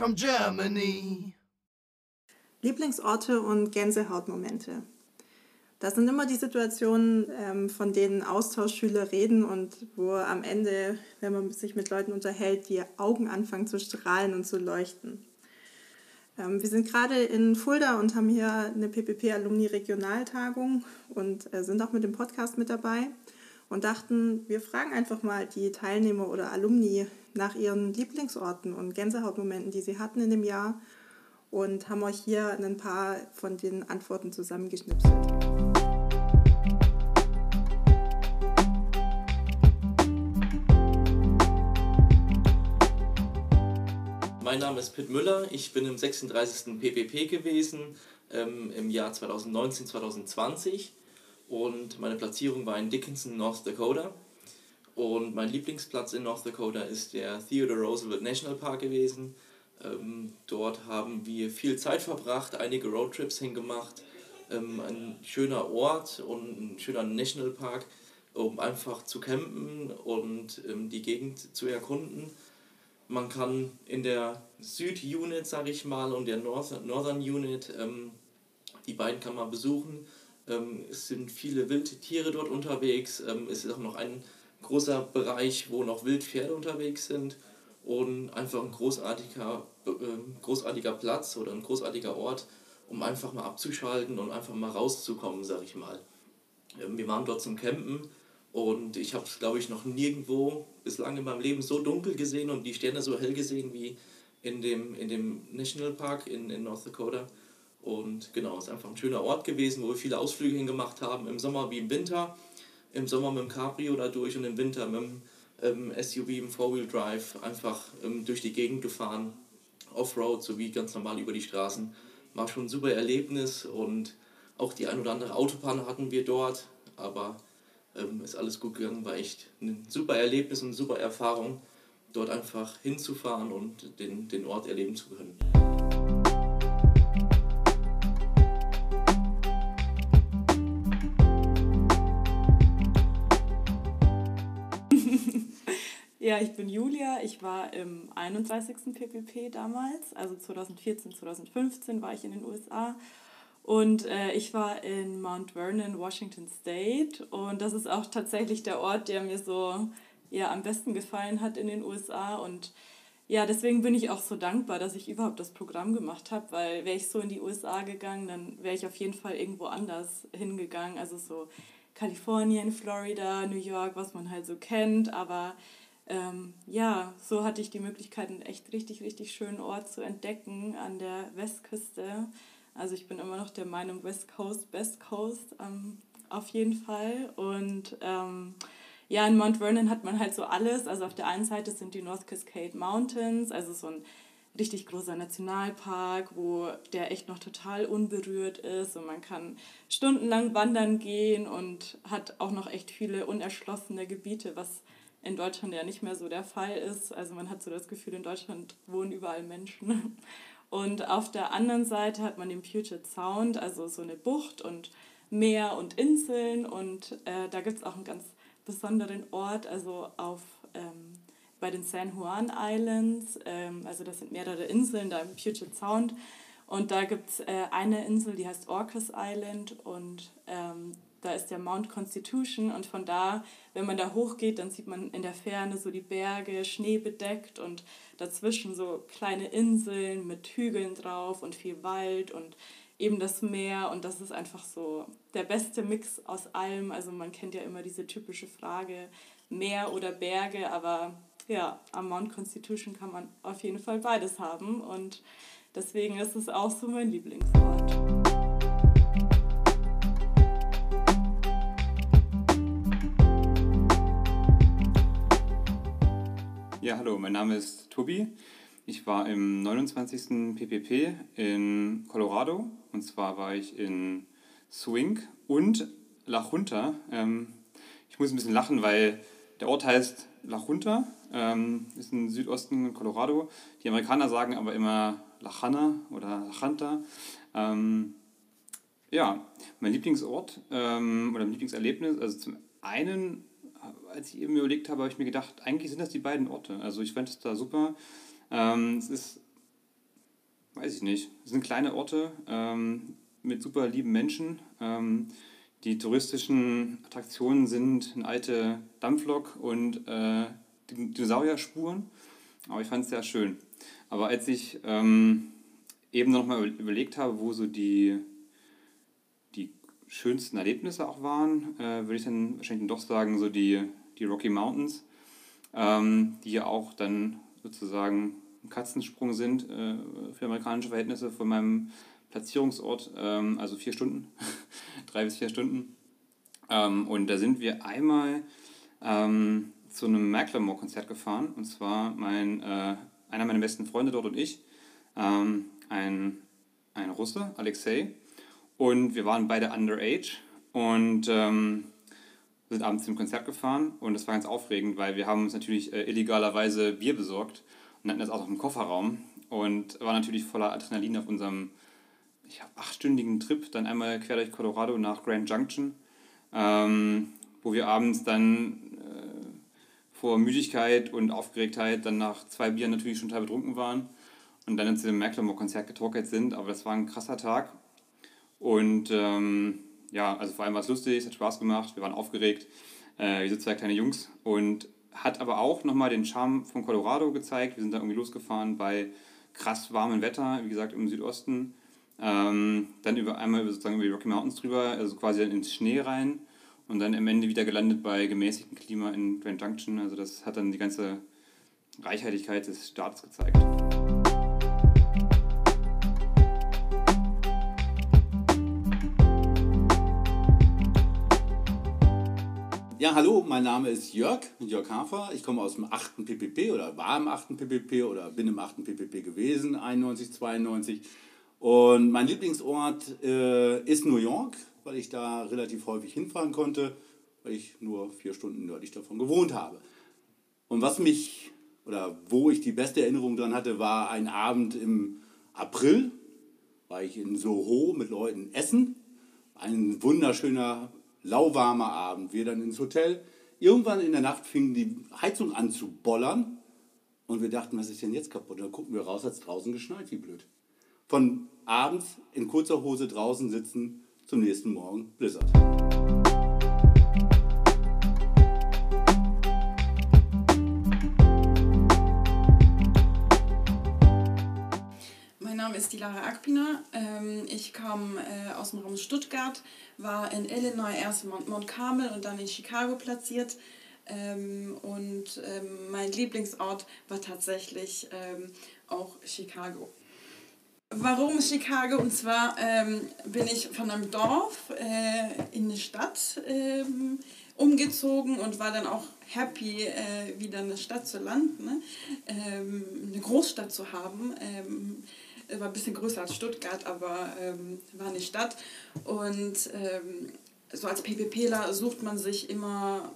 from Germany. Lieblingsorte und Gänsehautmomente. Das sind immer die Situationen, ähm, von denen Austauschschüler reden und wo am Ende, wenn man sich mit Leuten unterhält, die Augen anfangen zu strahlen und zu leuchten. Ähm, wir sind gerade in Fulda und haben hier eine PPP-Alumni-Regionaltagung und äh, sind auch mit dem Podcast mit dabei und dachten, wir fragen einfach mal die Teilnehmer oder Alumni nach ihren Lieblingsorten und Gänsehautmomenten, die sie hatten in dem Jahr und haben euch hier ein paar von den Antworten zusammengeschnipselt. Mein Name ist Pitt Müller, ich bin im 36. PPP gewesen ähm, im Jahr 2019, 2020 und meine Platzierung war in Dickinson, North Dakota. Und mein Lieblingsplatz in North Dakota ist der Theodore Roosevelt National Park gewesen. Ähm, dort haben wir viel Zeit verbracht, einige Roadtrips hingemacht. Ähm, ein schöner Ort und ein schöner Nationalpark, um einfach zu campen und ähm, die Gegend zu erkunden. Man kann in der Süd-Unit, sage ich mal, und der Northern Unit, ähm, die beiden kann man besuchen. Ähm, es sind viele Wildtiere dort unterwegs. Ähm, es ist auch noch ein großer Bereich, wo noch Wildpferde unterwegs sind. Und einfach ein großartiger, äh, großartiger Platz oder ein großartiger Ort, um einfach mal abzuschalten und einfach mal rauszukommen, sage ich mal. Ähm, wir waren dort zum Campen und ich habe es, glaube ich, noch nirgendwo bislang in meinem Leben so dunkel gesehen und die Sterne so hell gesehen wie in dem, in dem Nationalpark in, in North Dakota. Und genau, es ist einfach ein schöner Ort gewesen, wo wir viele Ausflüge hingemacht haben, im Sommer wie im Winter. Im Sommer mit dem Cabrio da durch und im Winter mit dem ähm, SUV im Four-Wheel Drive einfach ähm, durch die Gegend gefahren, Offroad sowie ganz normal über die Straßen. War schon ein super Erlebnis und auch die ein oder andere Autobahn hatten wir dort, aber ähm, ist alles gut gegangen, war echt ein super Erlebnis und eine super Erfahrung, dort einfach hinzufahren und den, den Ort erleben zu können. Ja, ich bin Julia. Ich war im 31. PPP damals, also 2014, 2015 war ich in den USA und äh, ich war in Mount Vernon, Washington State. Und das ist auch tatsächlich der Ort, der mir so ja, am besten gefallen hat in den USA. Und ja, deswegen bin ich auch so dankbar, dass ich überhaupt das Programm gemacht habe, weil wäre ich so in die USA gegangen, dann wäre ich auf jeden Fall irgendwo anders hingegangen. Also so Kalifornien, Florida, New York, was man halt so kennt. Aber ähm, ja, so hatte ich die Möglichkeit, einen echt richtig, richtig schönen Ort zu entdecken an der Westküste. Also ich bin immer noch der Meinung, West Coast, Best Coast ähm, auf jeden Fall. Und ähm, ja, in Mount Vernon hat man halt so alles. Also auf der einen Seite sind die North Cascade Mountains, also so ein richtig großer Nationalpark, wo der echt noch total unberührt ist und man kann stundenlang wandern gehen und hat auch noch echt viele unerschlossene Gebiete, was in Deutschland ja nicht mehr so der Fall ist. Also man hat so das Gefühl, in Deutschland wohnen überall Menschen. Und auf der anderen Seite hat man den Puget Sound, also so eine Bucht und Meer und Inseln. Und äh, da gibt es auch einen ganz besonderen Ort, also auf, ähm, bei den San Juan Islands. Ähm, also das sind mehrere Inseln da im Puget Sound. Und da gibt es äh, eine Insel, die heißt Orcas Island. Und ähm, da ist der Mount Constitution und von da, wenn man da hochgeht, dann sieht man in der Ferne so die Berge, schneebedeckt und dazwischen so kleine Inseln mit Hügeln drauf und viel Wald und eben das Meer und das ist einfach so der beste Mix aus allem. Also man kennt ja immer diese typische Frage, Meer oder Berge, aber ja, am Mount Constitution kann man auf jeden Fall beides haben und deswegen ist es auch so mein Lieblingsort. Ja, hallo, mein Name ist Tobi. Ich war im 29. PPP in Colorado und zwar war ich in Swing und La Junta. Ähm, ich muss ein bisschen lachen, weil der Ort heißt La Junta, ähm, ist im Südosten Colorado. Die Amerikaner sagen aber immer La Jana oder La Janta. Ähm, ja, mein Lieblingsort ähm, oder mein Lieblingserlebnis, also zum einen als ich eben überlegt habe, habe ich mir gedacht, eigentlich sind das die beiden Orte. Also ich fand es da super. Ähm, es ist weiß ich nicht. Es sind kleine Orte ähm, mit super lieben Menschen. Ähm, die touristischen Attraktionen sind eine alte Dampflok und äh, Dinosaurier-Spuren. Aber ich fand es sehr schön. Aber als ich ähm, eben noch mal überlegt habe, wo so die schönsten Erlebnisse auch waren, äh, würde ich dann wahrscheinlich doch sagen, so die, die Rocky Mountains, ähm, die ja auch dann sozusagen ein Katzensprung sind äh, für amerikanische Verhältnisse von meinem Platzierungsort, ähm, also vier Stunden, drei bis vier Stunden. Ähm, und da sind wir einmal ähm, zu einem Macklemore-Konzert gefahren. Und zwar mein, äh, einer meiner besten Freunde dort und ich, ähm, ein, ein Russe, Alexei. Und wir waren beide underage und ähm, sind abends zum Konzert gefahren. Und das war ganz aufregend, weil wir haben uns natürlich äh, illegalerweise Bier besorgt und hatten das auch noch im Kofferraum. Und war natürlich voller Adrenalin auf unserem ich habe achtstündigen Trip, dann einmal quer durch Colorado nach Grand Junction, ähm, wo wir abends dann äh, vor Müdigkeit und Aufgeregtheit dann nach zwei Bieren natürlich schon total betrunken waren und dann zu dem Macklemore-Konzert getorkelt sind. Aber das war ein krasser Tag. Und ähm, ja, also vor allem war es lustig, es hat Spaß gemacht, wir waren aufgeregt, äh, wir sind zwei kleine Jungs und hat aber auch nochmal den Charme von Colorado gezeigt. Wir sind da irgendwie losgefahren bei krass warmem Wetter, wie gesagt im Südosten ähm, dann über, einmal sozusagen über die Rocky Mountains drüber, also quasi dann ins Schnee rein und dann am Ende wieder gelandet bei gemäßigtem Klima in Grand Junction. Also das hat dann die ganze Reichhaltigkeit des Staates gezeigt. Ja, hallo, mein Name ist Jörg, Jörg Hafer. Ich komme aus dem 8. PPP oder war im 8. PPP oder bin im 8. PPP gewesen, 91, 92. Und mein Lieblingsort äh, ist New York, weil ich da relativ häufig hinfahren konnte, weil ich nur vier Stunden nördlich davon gewohnt habe. Und was mich oder wo ich die beste Erinnerung dran hatte, war ein Abend im April, war ich in Soho mit Leuten essen. Ein wunderschöner, lauwarmer Abend. Wir dann ins Hotel. Irgendwann in der Nacht fing die Heizung an zu bollern und wir dachten, was ist denn jetzt kaputt? Und dann gucken wir raus, hat es draußen geschneit, wie blöd von abends in kurzer Hose draußen sitzen zum nächsten Morgen Blizzard. Ist die Lara Akpina. Ähm, ich komme äh, aus dem Raum Stuttgart, war in Illinois erst in Mount Carmel und dann in Chicago platziert. Ähm, und ähm, mein Lieblingsort war tatsächlich auch Chicago. Warum Chicago? Und zwar bin ich von einem Dorf äh, in eine Stadt umgezogen und war dann auch happy, äh, wieder in der Stadt zu landen, ne? ähm, eine Großstadt zu haben. Ähm, war ein bisschen größer als Stuttgart, aber ähm, war eine Stadt. Und ähm, so als PPPler sucht man sich immer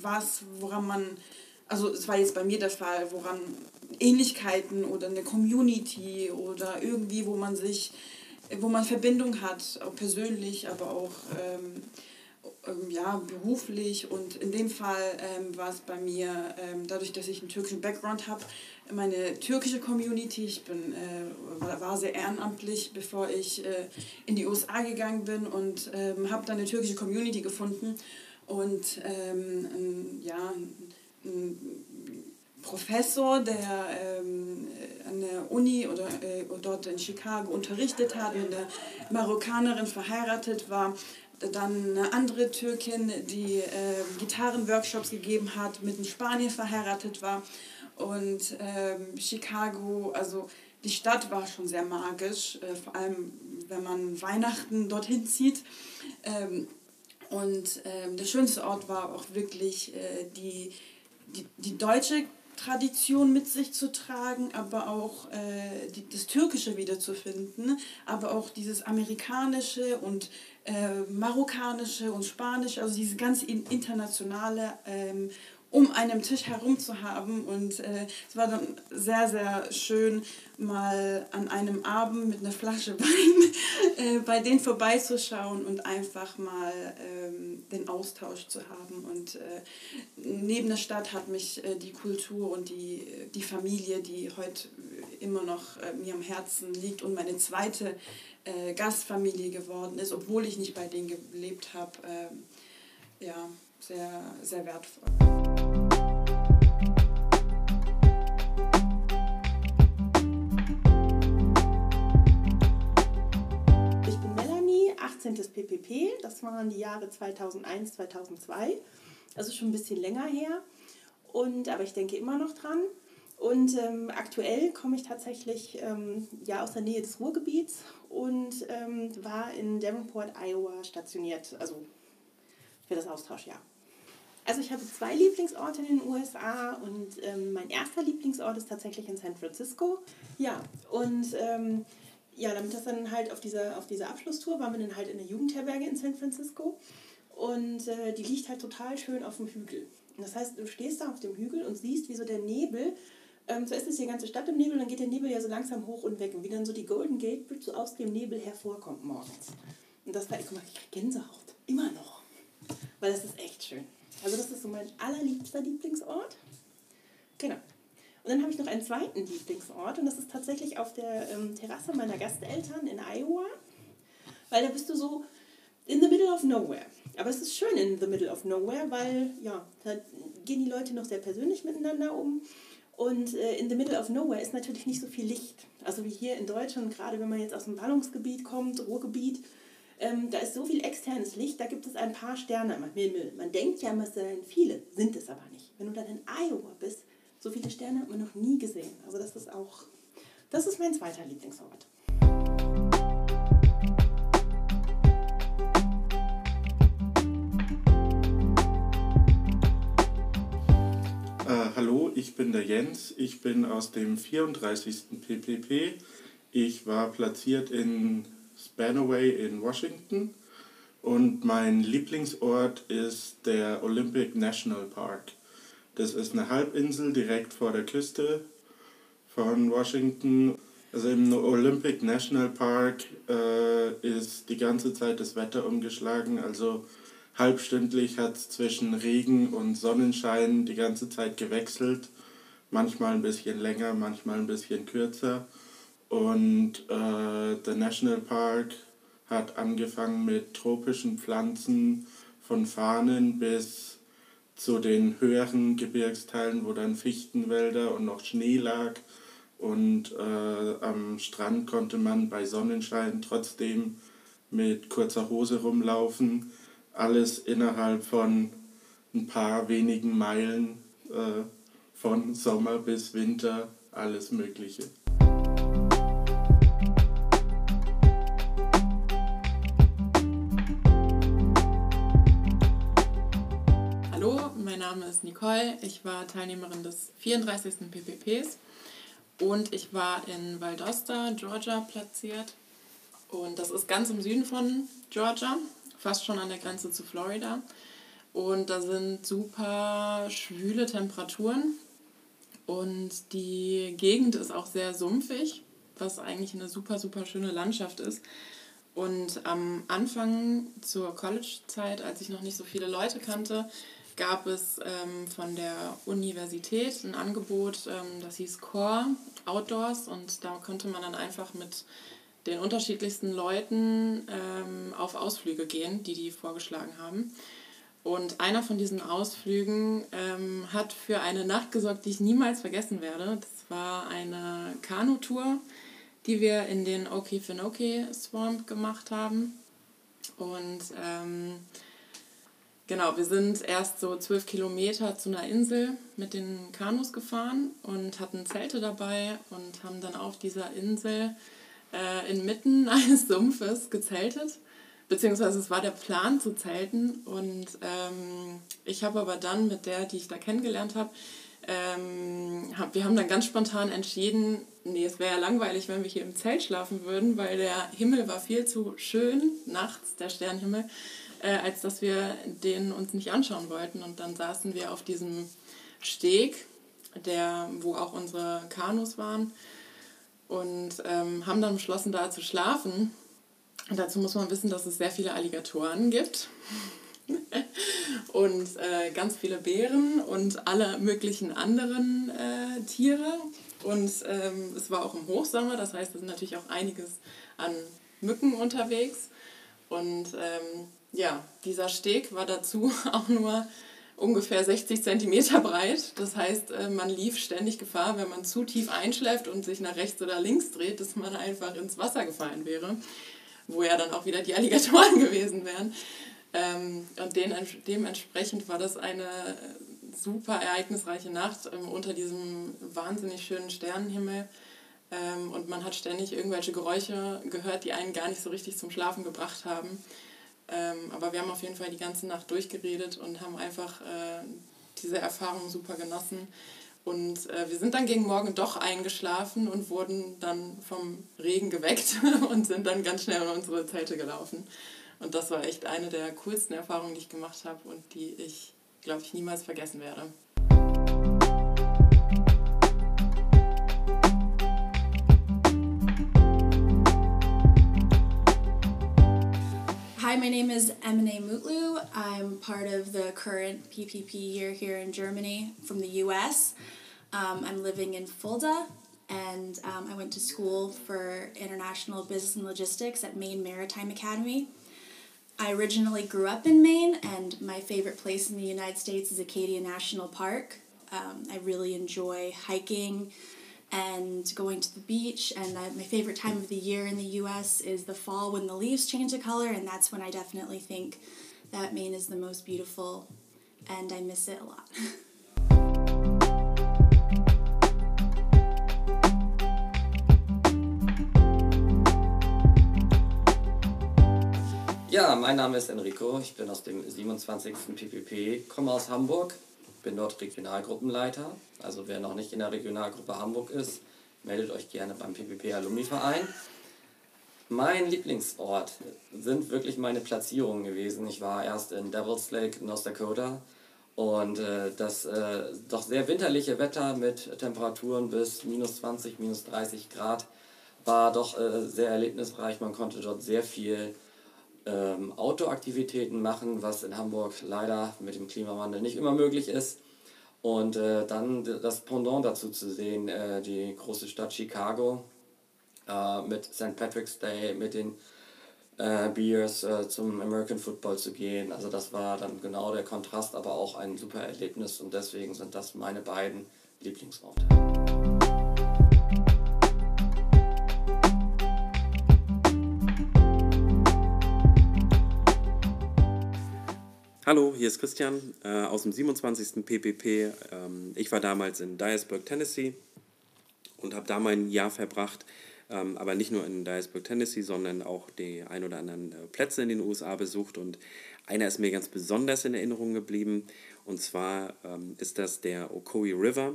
was, woran man, also es war jetzt bei mir der Fall, woran Ähnlichkeiten oder eine Community oder irgendwie, wo man sich, wo man Verbindung hat, auch persönlich, aber auch ähm, ähm, ja, beruflich. Und in dem Fall ähm, war es bei mir, ähm, dadurch, dass ich einen türkischen Background habe, meine türkische Community. Ich bin, äh, war sehr ehrenamtlich, bevor ich äh, in die USA gegangen bin und ähm, habe dann eine türkische Community gefunden. Und ähm, ja, ein, Professor, der ähm, an der Uni oder äh, dort in Chicago unterrichtet hat, mit einer Marokkanerin verheiratet war. Dann eine andere Türkin, die äh, Gitarrenworkshops gegeben hat, mit einem Spanier verheiratet war. Und ähm, Chicago, also die Stadt war schon sehr magisch, äh, vor allem wenn man Weihnachten dorthin zieht. Ähm, und ähm, der schönste Ort war auch wirklich äh, die, die, die deutsche Tradition mit sich zu tragen, aber auch äh, die, das Türkische wiederzufinden, aber auch dieses Amerikanische und äh, Marokkanische und Spanische, also diese ganz internationale ähm, um einen Tisch herum zu haben. Und äh, es war dann sehr, sehr schön, mal an einem Abend mit einer Flasche Wein äh, bei denen vorbeizuschauen und einfach mal ähm, den Austausch zu haben. Und äh, neben der Stadt hat mich äh, die Kultur und die, die Familie, die heute immer noch äh, mir am Herzen liegt und meine zweite äh, Gastfamilie geworden ist, obwohl ich nicht bei denen gelebt habe, ähm, ja, sehr, sehr wertvoll. Melanie, 18. PPP. Das waren die Jahre 2001, 2002. Also schon ein bisschen länger her. Und, aber ich denke immer noch dran. Und ähm, aktuell komme ich tatsächlich ähm, ja, aus der Nähe des Ruhrgebiets und ähm, war in Davenport, Iowa stationiert, also für das Austauschjahr. Also ich habe zwei Lieblingsorte in den USA und ähm, mein erster Lieblingsort ist tatsächlich in San Francisco. Ja, und ähm, ja, damit das dann halt auf dieser, auf dieser Abschlusstour waren wir dann halt in der Jugendherberge in San Francisco und äh, die liegt halt total schön auf dem Hügel. Und das heißt, du stehst da auf dem Hügel und siehst, wie so der Nebel, ähm, zuerst ist die ganze Stadt im Nebel, dann geht der Nebel ja so langsam hoch und weg und wie dann so die Golden Gate Bridge so aus dem Nebel hervorkommt morgens. Und das war, guck mal, ich krieg Gänsehaut, immer noch, weil das ist echt schön. Also das ist so mein allerliebster Lieblingsort. Genau. Und dann habe ich noch einen zweiten Lieblingsort und das ist tatsächlich auf der ähm, Terrasse meiner Gasteltern in Iowa, weil da bist du so in the middle of nowhere. Aber es ist schön in the middle of nowhere, weil ja, da gehen die Leute noch sehr persönlich miteinander um. Und äh, in the middle of nowhere ist natürlich nicht so viel Licht. Also wie hier in Deutschland, gerade wenn man jetzt aus dem Ballungsgebiet kommt, Ruhrgebiet, ähm, da ist so viel externes Licht, da gibt es ein paar Sterne am Himmel. Man denkt ja, es seien viele, sind es aber nicht. Wenn du dann in Iowa bist, so viele Sterne hat man noch nie gesehen. Also das ist auch, das ist mein zweiter Lieblingsort. Äh, hallo, ich bin der Jens. Ich bin aus dem 34. PPP. Ich war platziert in Spanaway in Washington und mein Lieblingsort ist der Olympic National Park. Das ist eine Halbinsel direkt vor der Küste von Washington. Also im Olympic National Park äh, ist die ganze Zeit das Wetter umgeschlagen. Also halbstündlich hat es zwischen Regen und Sonnenschein die ganze Zeit gewechselt. Manchmal ein bisschen länger, manchmal ein bisschen kürzer. Und äh, der National Park hat angefangen mit tropischen Pflanzen von Farnen bis zu den höheren Gebirgsteilen, wo dann Fichtenwälder und noch Schnee lag. Und äh, am Strand konnte man bei Sonnenschein trotzdem mit kurzer Hose rumlaufen. Alles innerhalb von ein paar wenigen Meilen äh, von Sommer bis Winter, alles Mögliche. Name ist Nicole. Ich war Teilnehmerin des 34. PPPs und ich war in Valdosta, Georgia platziert. Und das ist ganz im Süden von Georgia, fast schon an der Grenze zu Florida. Und da sind super schwüle Temperaturen und die Gegend ist auch sehr sumpfig, was eigentlich eine super, super schöne Landschaft ist. Und am Anfang zur College-Zeit, als ich noch nicht so viele Leute kannte, gab es ähm, von der Universität ein Angebot, ähm, das hieß Core Outdoors und da konnte man dann einfach mit den unterschiedlichsten Leuten ähm, auf Ausflüge gehen, die die vorgeschlagen haben. Und einer von diesen Ausflügen ähm, hat für eine Nacht gesorgt, die ich niemals vergessen werde. Das war eine Kanutour, die wir in den Okefenokee Swamp gemacht haben. Und ähm, genau, wir sind erst so zwölf Kilometer zu einer Insel mit den Kanus gefahren und hatten Zelte dabei und haben dann auf dieser Insel äh, inmitten eines Sumpfes gezeltet. Beziehungsweise es war der Plan zu zelten und ähm, ich habe aber dann mit der, die ich da kennengelernt habe, ähm, hab, wir haben dann ganz spontan entschieden, nee, es wäre ja langweilig, wenn wir hier im Zelt schlafen würden, weil der Himmel war viel zu schön nachts, der Sternenhimmel, äh, als dass wir den uns nicht anschauen wollten. Und dann saßen wir auf diesem Steg, der, wo auch unsere Kanus waren, und ähm, haben dann beschlossen, da zu schlafen. Und dazu muss man wissen, dass es sehr viele Alligatoren gibt und äh, ganz viele Bären und alle möglichen anderen äh, Tiere. Und ähm, es war auch im Hochsommer, das heißt, es ist natürlich auch einiges an Mücken unterwegs. Und ähm, ja, dieser Steg war dazu auch nur ungefähr 60 Zentimeter breit. Das heißt, äh, man lief ständig Gefahr, wenn man zu tief einschläft und sich nach rechts oder links dreht, dass man einfach ins Wasser gefallen wäre, wo ja dann auch wieder die Alligatoren gewesen wären. Ähm, und dementsprechend war das eine super ereignisreiche Nacht ähm, unter diesem wahnsinnig schönen Sternenhimmel. Ähm, und man hat ständig irgendwelche Geräusche gehört, die einen gar nicht so richtig zum Schlafen gebracht haben. Ähm, aber wir haben auf jeden Fall die ganze Nacht durchgeredet und haben einfach äh, diese Erfahrung super genossen. Und äh, wir sind dann gegen Morgen doch eingeschlafen und wurden dann vom Regen geweckt und sind dann ganz schnell in unsere Zelte gelaufen. Und das war echt eine der coolsten Erfahrungen, die ich gemacht habe und die ich, glaube ich, niemals vergessen werde. Hi, my name is Emine Mutlu. I'm part of the current PPP year here in Germany from the US. Um, I'm living in Fulda and um, I went to school for international business and logistics at Maine Maritime Academy. I originally grew up in Maine, and my favorite place in the United States is Acadia National Park. Um, I really enjoy hiking and going to the beach, and I, my favorite time of the year in the US is the fall when the leaves change the color, and that's when I definitely think that Maine is the most beautiful, and I miss it a lot. Ja, mein Name ist Enrico, ich bin aus dem 27. PPP, komme aus Hamburg, bin dort Regionalgruppenleiter. Also wer noch nicht in der Regionalgruppe Hamburg ist, meldet euch gerne beim PPP Alumni Verein. Mein Lieblingsort sind wirklich meine Platzierungen gewesen. Ich war erst in Devil's Lake, North Dakota und äh, das äh, doch sehr winterliche Wetter mit Temperaturen bis minus 20, minus 30 Grad war doch äh, sehr erlebnisreich. Man konnte dort sehr viel ähm, Outdoor-Aktivitäten machen, was in Hamburg leider mit dem Klimawandel nicht immer möglich ist. Und äh, dann das Pendant dazu zu sehen, äh, die große Stadt Chicago äh, mit St. Patrick's Day, mit den äh, Beers äh, zum American Football zu gehen. Also das war dann genau der Kontrast, aber auch ein super Erlebnis und deswegen sind das meine beiden Lieblingsorte. Hallo, hier ist Christian äh, aus dem 27. PPP. Ähm, ich war damals in Dyersburg, Tennessee und habe da mein Jahr verbracht, ähm, aber nicht nur in Dyersburg, Tennessee, sondern auch die ein oder anderen äh, Plätze in den USA besucht und einer ist mir ganz besonders in Erinnerung geblieben und zwar ähm, ist das der Ocoee River.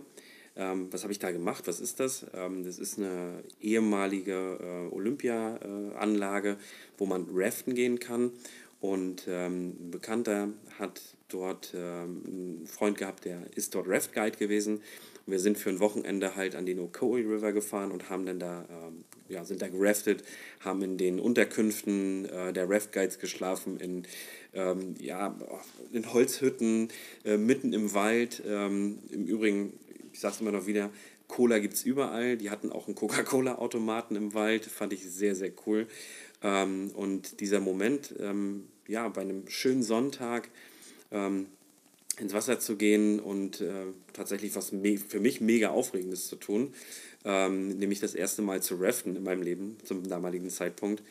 Ähm, was habe ich da gemacht? Was ist das? Ähm, das ist eine ehemalige äh, Olympiaanlage, wo man raften gehen kann. Und ähm, ein Bekannter hat dort ähm, einen Freund gehabt, der ist dort Raft Guide gewesen. Und wir sind für ein Wochenende halt an den Ocoee River gefahren und haben dann da, ähm, ja, sind da geraftet, haben in den Unterkünften äh, der Raft Guides geschlafen, in, ähm, ja, in Holzhütten, äh, mitten im Wald. Ähm, Im Übrigen, ich sage es immer noch wieder, Cola gibt es überall. Die hatten auch einen Coca-Cola-Automaten im Wald, fand ich sehr, sehr cool. Ähm, und dieser Moment, ähm, ja, bei einem schönen Sonntag ähm, ins Wasser zu gehen und äh, tatsächlich was für mich mega Aufregendes zu tun, ähm, nämlich das erste Mal zu raften in meinem Leben zum damaligen Zeitpunkt,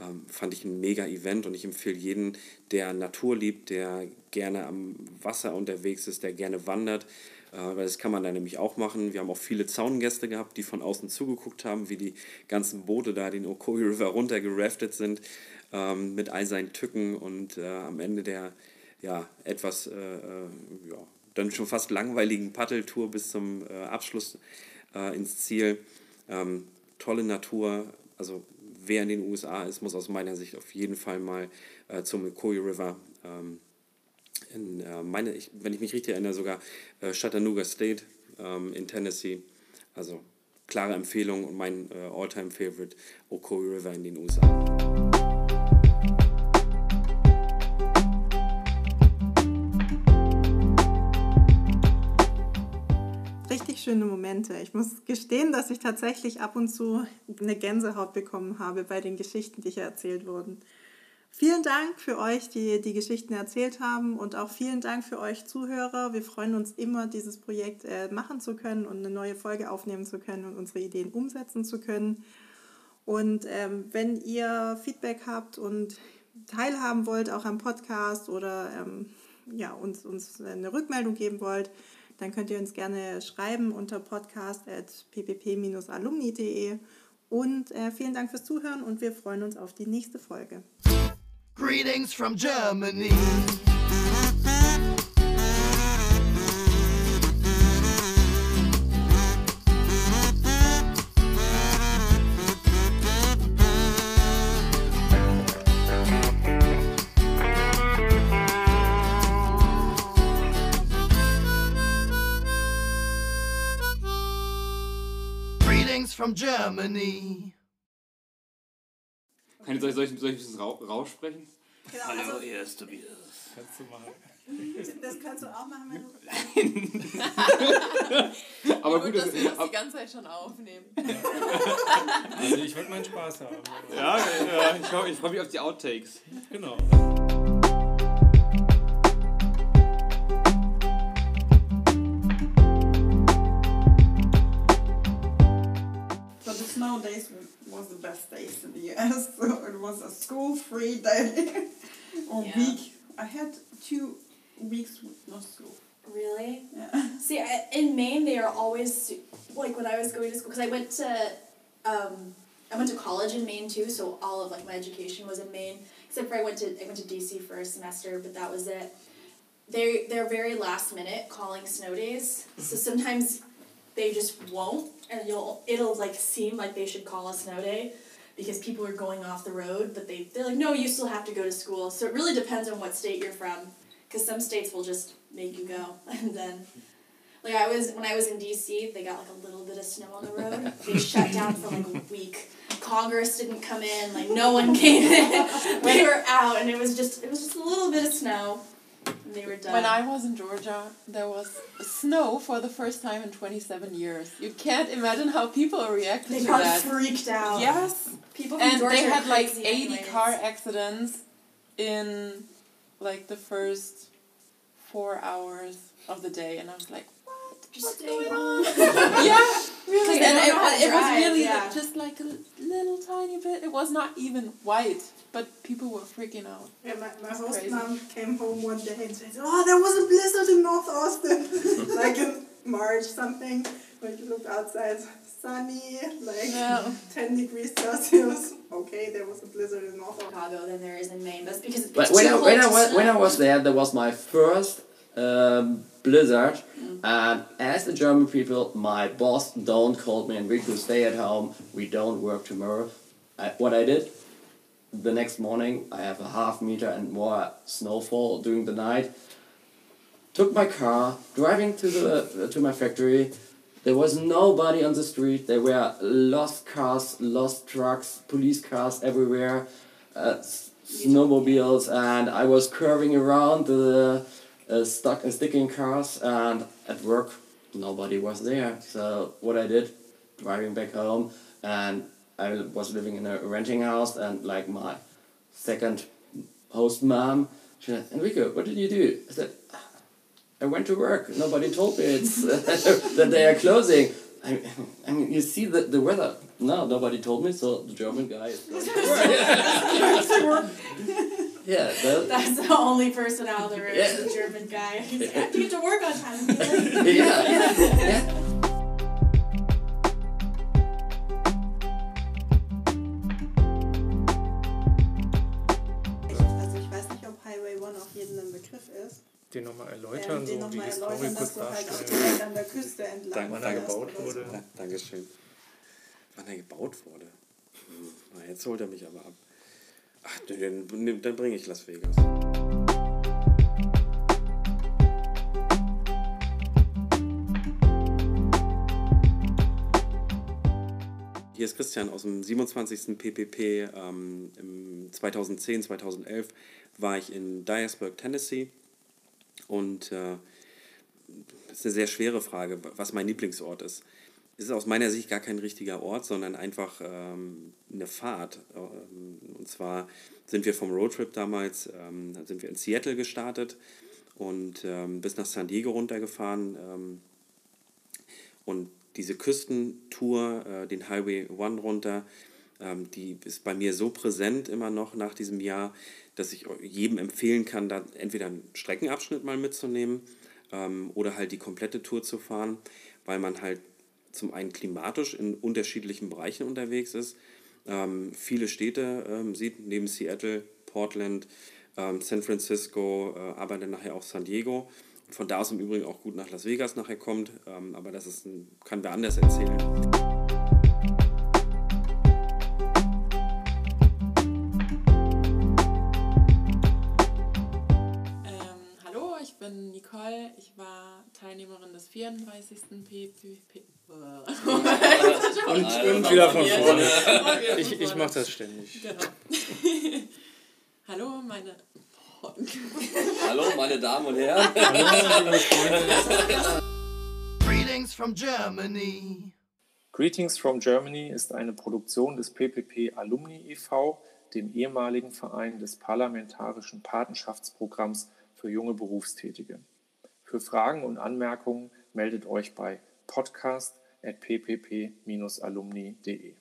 ähm, fand ich ein mega Event und ich empfehle jeden, der Natur liebt, der gerne am Wasser unterwegs ist, der gerne wandert, weil das kann man da nämlich auch machen. Wir haben auch viele Zaungäste gehabt, die von außen zugeguckt haben, wie die ganzen Boote da den Okoye River runtergeraftet sind ähm, mit all seinen Tücken und äh, am Ende der ja, etwas, äh, äh, ja, dann schon fast langweiligen Paddeltour bis zum äh, Abschluss äh, ins Ziel Ähm, tolle Natur, also wer in den USA ist, muss aus meiner Sicht auf jeden Fall mal äh, zum Ocoee River. Ähm, in, äh, meine, ich, wenn ich mich richtig erinnere, sogar äh, Chattanooga State ähm, in Tennessee. Also klare Empfehlung und mein äh, Alltime favorite Ocoee River in den USA. Richtig schöne Momente. Ich muss gestehen, dass ich tatsächlich ab und zu eine Gänsehaut bekommen habe bei den Geschichten, die hier erzählt wurden. Vielen Dank für euch, die die Geschichten erzählt haben und auch vielen Dank für euch Zuhörer. Wir freuen uns immer, dieses Projekt äh, machen zu können und eine neue Folge aufnehmen zu können und unsere Ideen umsetzen zu können. Und ähm, wenn ihr Feedback habt und teilhaben wollt, auch am Podcast oder ähm, ja, uns, uns eine Rückmeldung geben wollt, dann könnt ihr uns gerne schreiben unter podcast.ppp-alumni.de. Und äh, vielen Dank fürs Zuhören und wir freuen uns auf die nächste Folge. Greetings from Germany. Greetings from Germany. Kann ich, soll, ich, soll, ich, soll ich ein bisschen rau, raussprechen? Genau, Hallo, also- hier ist Tobias. Kannst du machen. Das kannst du auch machen, wenn du. Aber gut, gut, dass das- wir das ab- die ganze Zeit schon aufnehmen. Also ich wollte meinen Spaß haben. Ja, ja ich, freu- ich freue mich auf die Outtakes. Genau. So the snow days was the best days in the US. So it was a school-free day or Yeah. week. I had two weeks with no school. Really? Yeah. See, I, in Maine, they are always like when I was going to school because I went to, um, I went to college in Maine too. So all of like my education was in Maine, except for I went to I went to DC for a semester, but that was it. They they're very last minute calling snow days. So sometimes they just won't, and you'll it'll like seem like they should call a snow day. Because people are going off the road, but they, they're like, no, you still have to go to school. So it really depends on what state you're from. Because some states will just make you go. And then, like I was, when I was in DC, they got like a little bit of snow on the road. They shut down for like a week. Congress didn't come in, like no one came in. were out, and it was just, it was just a little bit of snow. And they were done. When I was in Georgia, there was snow for the first time in 27 years. You can't imagine how people reacted They to got that. freaked out. Yes. People from and Georgia they are had like 80 anyways. car accidents in like the first four hours of the day, and I was like, what? Just What's stay going home. on? yeah, really. they And it, know how to it was really yeah. just like a little tiny bit. It was not even white, but people were freaking out. Yeah, my, my It's host crazy. mom came home one day and said, "Oh, there was a blizzard in North Austin, like in March something." When you looked outside, sunny, like Yeah. ten degrees Celsius. Okay, there was a blizzard in North Austin. Chicago than there is in Maine. That's because it's But too when I, cold when, I was, when I was there, that was my first um, blizzard. And as the German people, my boss don't call me Enrico, stay at home. We don't work tomorrow. I, what I did, the next morning, I have a half meter and more snowfall during the night. Took my car, driving to the to my factory. There was nobody on the street. There were lost cars, lost trucks, police cars everywhere, uh, snowmobiles, and I was curving around the uh, stuck uh, sticking cars. And at work, nobody was there. So what I did, driving back home, and I was living in a renting house, and like my second host mom, she said, Enrico, what did you do? I said, I went to work. Nobody told me it's that they are closing. I, I mean, you see the, the weather. No, nobody told me. So the German guy is going yeah, that, That's the only person out there is Yeah. the German guy. I have to get to work on time. Late." yeah, yeah. Kurz dass du halt auch darstellen. direkt an der Küste entlang Wann er gebaut oder so. wurde. Dankeschön. wann er gebaut wurde. Hm, na, jetzt holt er mich aber ab. Ach, dann, dann bringe ich Las Vegas. Hier ist Christian aus dem 27. PPP. Ähm, Im 2010, 2011 war ich in Dyersburg, Tennessee. Und äh, das ist eine sehr schwere Frage, was mein Lieblingsort ist. Es ist aus meiner Sicht gar kein richtiger Ort, sondern einfach ähm, eine Fahrt. Ähm, und zwar sind wir vom Roadtrip damals, ähm, sind wir in Seattle gestartet und ähm, bis nach San Diego runtergefahren. Ähm, und diese Küstentour, äh, den Highway One runter, ähm, die ist bei mir so präsent immer noch nach diesem Jahr, dass ich jedem empfehlen kann, da entweder einen Streckenabschnitt mal mitzunehmen ähm, oder halt die komplette Tour zu fahren, weil man halt zum einen klimatisch in unterschiedlichen Bereichen unterwegs ist, ähm, viele Städte ähm, sieht, neben Seattle, Portland, ähm, San Francisco, äh, aber dann nachher auch San Diego von da aus im Übrigen auch gut nach Las Vegas nachher kommt, ähm, aber das ist ein, kann wer anders erzählen. 34. PPP. Und, und wieder von vorne. Ich, ich mache das ständig. Genau. hallo, meine Hallo, meine Damen und Herren. Greetings from Germany. Greetings from Germany ist eine Produktion des PPP Alumni e.V., dem ehemaligen Verein des Parlamentarischen Patenschaftsprogramms für junge Berufstätige. Für Fragen und Anmerkungen meldet euch bei podcast.ppp-alumni.de.